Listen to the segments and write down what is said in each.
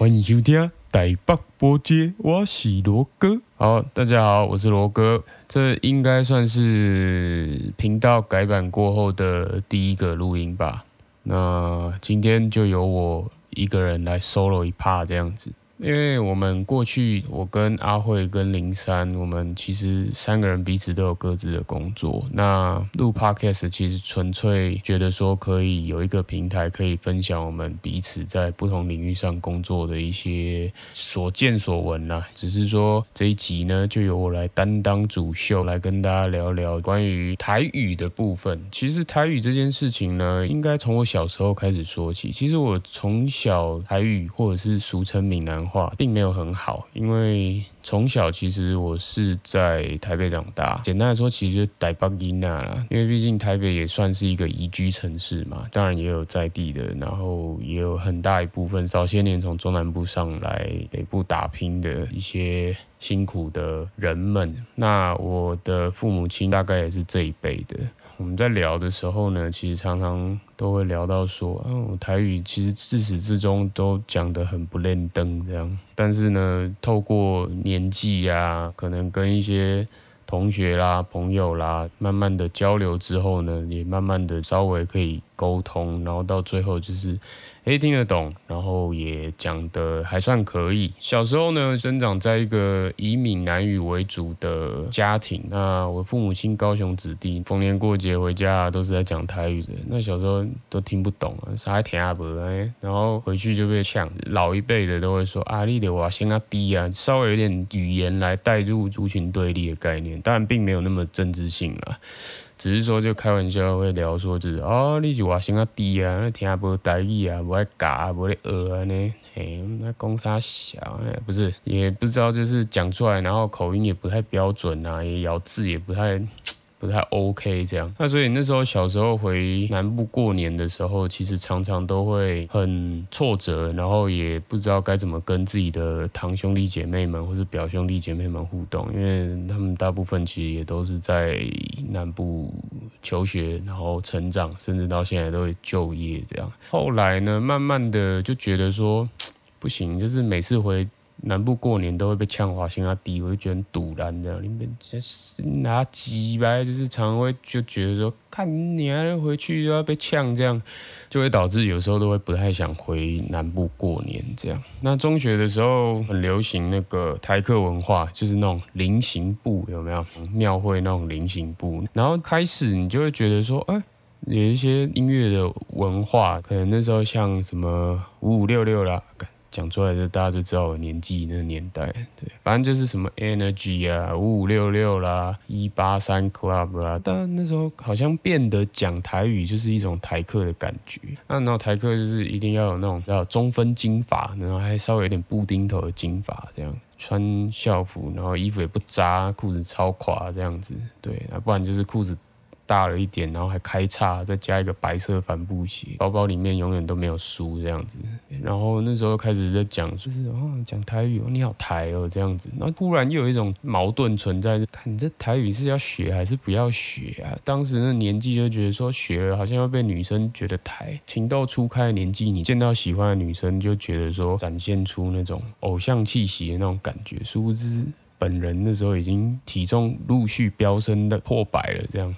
欢迎收听台北播街，我是罗哥。好，大家好，我是罗哥。这应该算是频道改版过后的第一个录音吧。那今天就由我一个人来 solo 一 part 这样子。因为我们过去，我跟阿慧跟林珊，我们其实三个人彼此都有各自的工作。那录 podcast 其实纯粹觉得说可以有一个平台，可以分享我们彼此在不同领域上工作的一些所见所闻啦。只是说这一集呢，就由我来担当主秀，来跟大家聊聊关于台语的部分。其实台语这件事情呢，应该从我小时候开始说起。其实我从小台语或者是俗称闽南。话并没有很好，因为从小其实我是在台北长大。简单来说，其实就台北音啦，因为毕竟台北也算是一个宜居城市嘛。当然也有在地的，然后也有很大一部分早些年从中南部上来北部打拼的一些辛苦的人们。那我的父母亲大概也是这一辈的。我们在聊的时候呢，其实常常都会聊到说，嗯，台语其实自始至终都讲得很不练登这样。但是呢，透过年纪呀，可能跟一些同学啦、朋友啦，慢慢的交流之后呢，也慢慢的稍微可以沟通，然后到最后就是。诶，听得懂，然后也讲的还算可以。小时候呢，生长在一个以闽南语为主的家庭。那我父母亲高雄子弟，逢年过节回家都是在讲台语的。那小时候都听不懂啊，啥也听阿伯哎，然后回去就被呛。老一辈的都会说啊，你的话先啊低啊，稍微有点语言来带入族群对立的概念，当然并没有那么政治性啊。只是说，就开玩笑会聊说，就是哦，你是外省啊低啊，那听啊无台语啊，无爱教啊，无咧学啊呢，嘿，那讲啥小，不是，也不知道，就是讲出来，然后口音也不太标准啊，也咬字也不太。不太 OK 这样，那所以那时候小时候回南部过年的时候，其实常常都会很挫折，然后也不知道该怎么跟自己的堂兄弟姐妹们或是表兄弟姐妹们互动，因为他们大部分其实也都是在南部求学，然后成长，甚至到现在都会就业这样。后来呢，慢慢的就觉得说不行，就是每次回。南部过年都会被呛华兴啊低，我就觉得很堵然这样，你们就是拿鸡呗，就是常会就觉得说，看你还回去又要被呛，这样就会导致有时候都会不太想回南部过年这样。那中学的时候很流行那个台客文化，就是那种菱形布有没有？庙会那种菱形布，然后开始你就会觉得说，哎，有一些音乐的文化，可能那时候像什么五五六六啦。讲出来就大家就知道我年纪那个年代，对，反正就是什么 Energy 啊、五五六六啦、一八三 Club 啦，但那时候好像变得讲台语就是一种台客的感觉。那然后台客就是一定要有那种叫中分金发，然后还稍微有点布丁头的金发，这样穿校服，然后衣服也不扎，裤子超垮这样子，对，那不然就是裤子。大了一点，然后还开叉，再加一个白色帆布鞋，包包里面永远都没有书这样子。然后那时候开始在讲，就是哦讲台语哦，你好台哦这样子。然后突然又有一种矛盾存在，看你这台语是要学还是不要学啊？当时那年纪就觉得说学了好像要被女生觉得台，情窦初开的年纪，你见到喜欢的女生就觉得说展现出那种偶像气息的那种感觉。殊不知本人那时候已经体重陆续飙升的破百了，这样。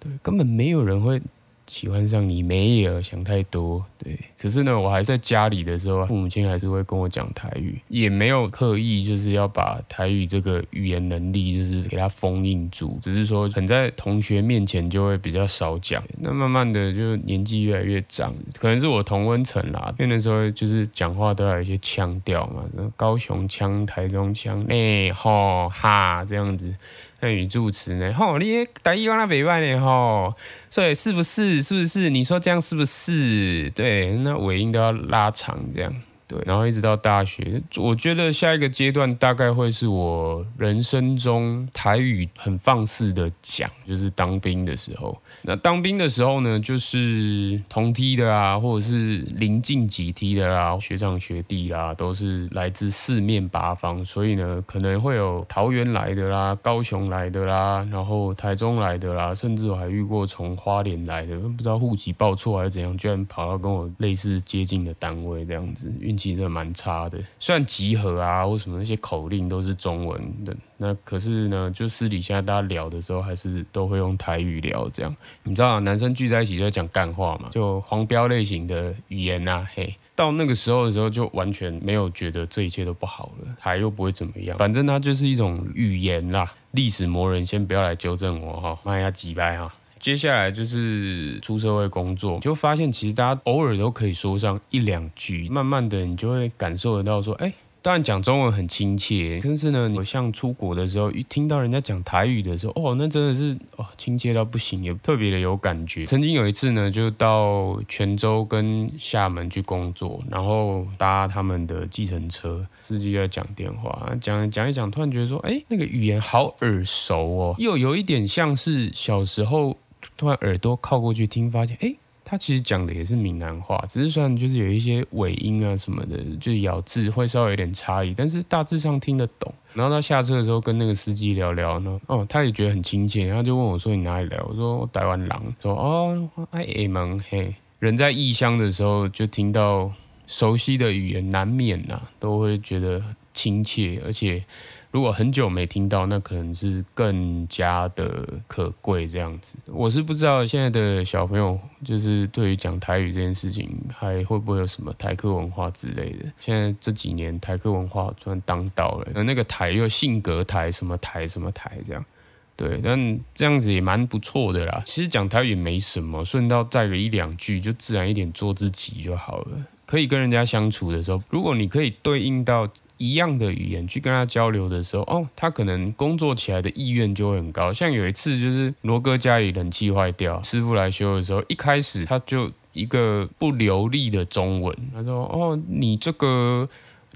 对，根本没有人会。喜欢上你没有想太多，对。可是呢，我还在家里的时候，父母亲还是会跟我讲台语，也没有刻意就是要把台语这个语言能力就是给它封印住，只是说很在同学面前就会比较少讲。那慢慢的就年纪越来越长，可能是我同温层啦，因为那时候就是讲话都要有一些腔调嘛，高雄腔、台中腔，哎吼哈这样子。那语助词呢？吼，你台语往那北外呢？吼。所以，是不是？是不是？你说这样是不是？对，那尾音都要拉长，这样。对，然后一直到大学，我觉得下一个阶段大概会是我人生中台语很放肆的讲，就是当兵的时候。那当兵的时候呢，就是同梯的啊，或者是临近几梯的啦，学长学弟啦，都是来自四面八方，所以呢，可能会有桃园来的啦，高雄来的啦，然后台中来的啦，甚至我还遇过从花莲来的，不知道户籍报错还是怎样，居然跑到跟我类似接近的单位这样子。运气真的蛮差的。虽然集合啊或什么那些口令都是中文的，那可是呢，就私底下大家聊的时候，还是都会用台语聊。这样，你知道，男生聚在一起就在讲干话嘛，就黄标类型的语言啊，嘿。到那个时候的时候，就完全没有觉得这一切都不好了，还又不会怎么样，反正它就是一种语言啦。历史魔人先不要来纠正我哈，慢下几拜哈。接下来就是出社会工作，就发现其实大家偶尔都可以说上一两句，慢慢的你就会感受得到说，哎。当然讲中文很亲切，但是呢，我像出国的时候，一听到人家讲台语的时候，哦，那真的是哦亲切到不行，也特别的有感觉。曾经有一次呢，就到泉州跟厦门去工作，然后搭他们的计程车，司机在讲电话，讲讲一讲，突然觉得说，哎，那个语言好耳熟哦，又有一点像是小时候突然耳朵靠过去听，发现，哎。他其实讲的也是闽南话，只是算就是有一些尾音啊什么的，就是咬字会稍微有点差异，但是大致上听得懂。然后他下车的时候跟那个司机聊聊呢，哦，他也觉得很亲切，然后就问我说：“你哪里来？”我说我：“台湾人。”说：“哦，哎，门嘿。”人在异乡的时候，就听到熟悉的语言，难免呐，都会觉得亲切，而且。如果很久没听到，那可能是更加的可贵这样子。我是不知道现在的小朋友，就是对于讲台语这件事情，还会不会有什么台客文化之类的。现在这几年台客文化突然当道了，那个台又性格台什么台什么台这样，对，但这样子也蛮不错的啦。其实讲台语也没什么，顺道带个一两句，就自然一点做自己就好了。可以跟人家相处的时候，如果你可以对应到。一样的语言去跟他交流的时候，哦，他可能工作起来的意愿就会很高。像有一次，就是罗哥家里冷气坏掉，师傅来修的时候，一开始他就一个不流利的中文，他说：“哦，你这个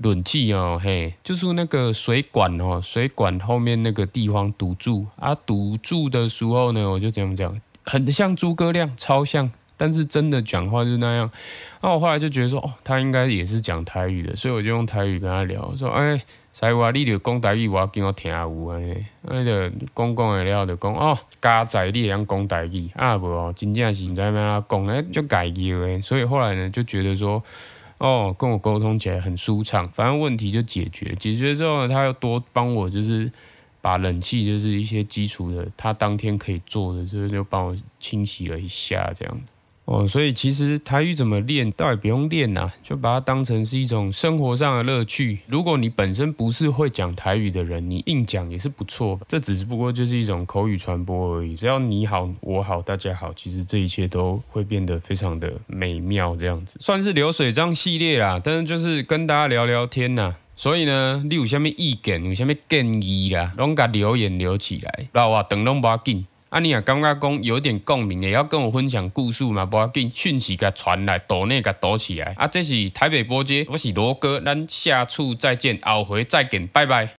冷气哦，嘿，就是那个水管哦，水管后面那个地方堵住啊，堵住的时候呢，我就这样讲，很像诸葛亮，超像。”但是真的讲话就那样，那我后来就觉得说，哦，他应该也是讲台语的，所以我就用台语跟他聊，说，哎，塞话你就讲台语，我要跟我听下有安尼，那就讲讲的了，就讲哦，家仔你也讲讲台语，啊不哦，真正是在那讲，哎，就改意诶，所以后来呢，就觉得说，哦，跟我沟通起来很舒畅，反正问题就解决，解决之后呢，他又多帮我就是。把冷气就是一些基础的，他当天可以做的，就是就帮我清洗了一下这样子。哦，所以其实台语怎么练，倒也不用练呐，就把它当成是一种生活上的乐趣。如果你本身不是会讲台语的人，你硬讲也是不错。这只是不过就是一种口语传播而已。只要你好，我好，大家好，其实这一切都会变得非常的美妙。这样子算是流水账系列啦，但是就是跟大家聊聊天呐。所以呢，你有啥物意见，有啥物建议啦，拢甲留言留起来，老啊，等拢无要紧。啊，你也感觉讲有点共鸣，也要跟我分享故事嘛，不要紧，讯息甲传来，岛内甲躲起来。啊，这是台北波街，我是罗哥，咱下次再见，后回再见，拜拜。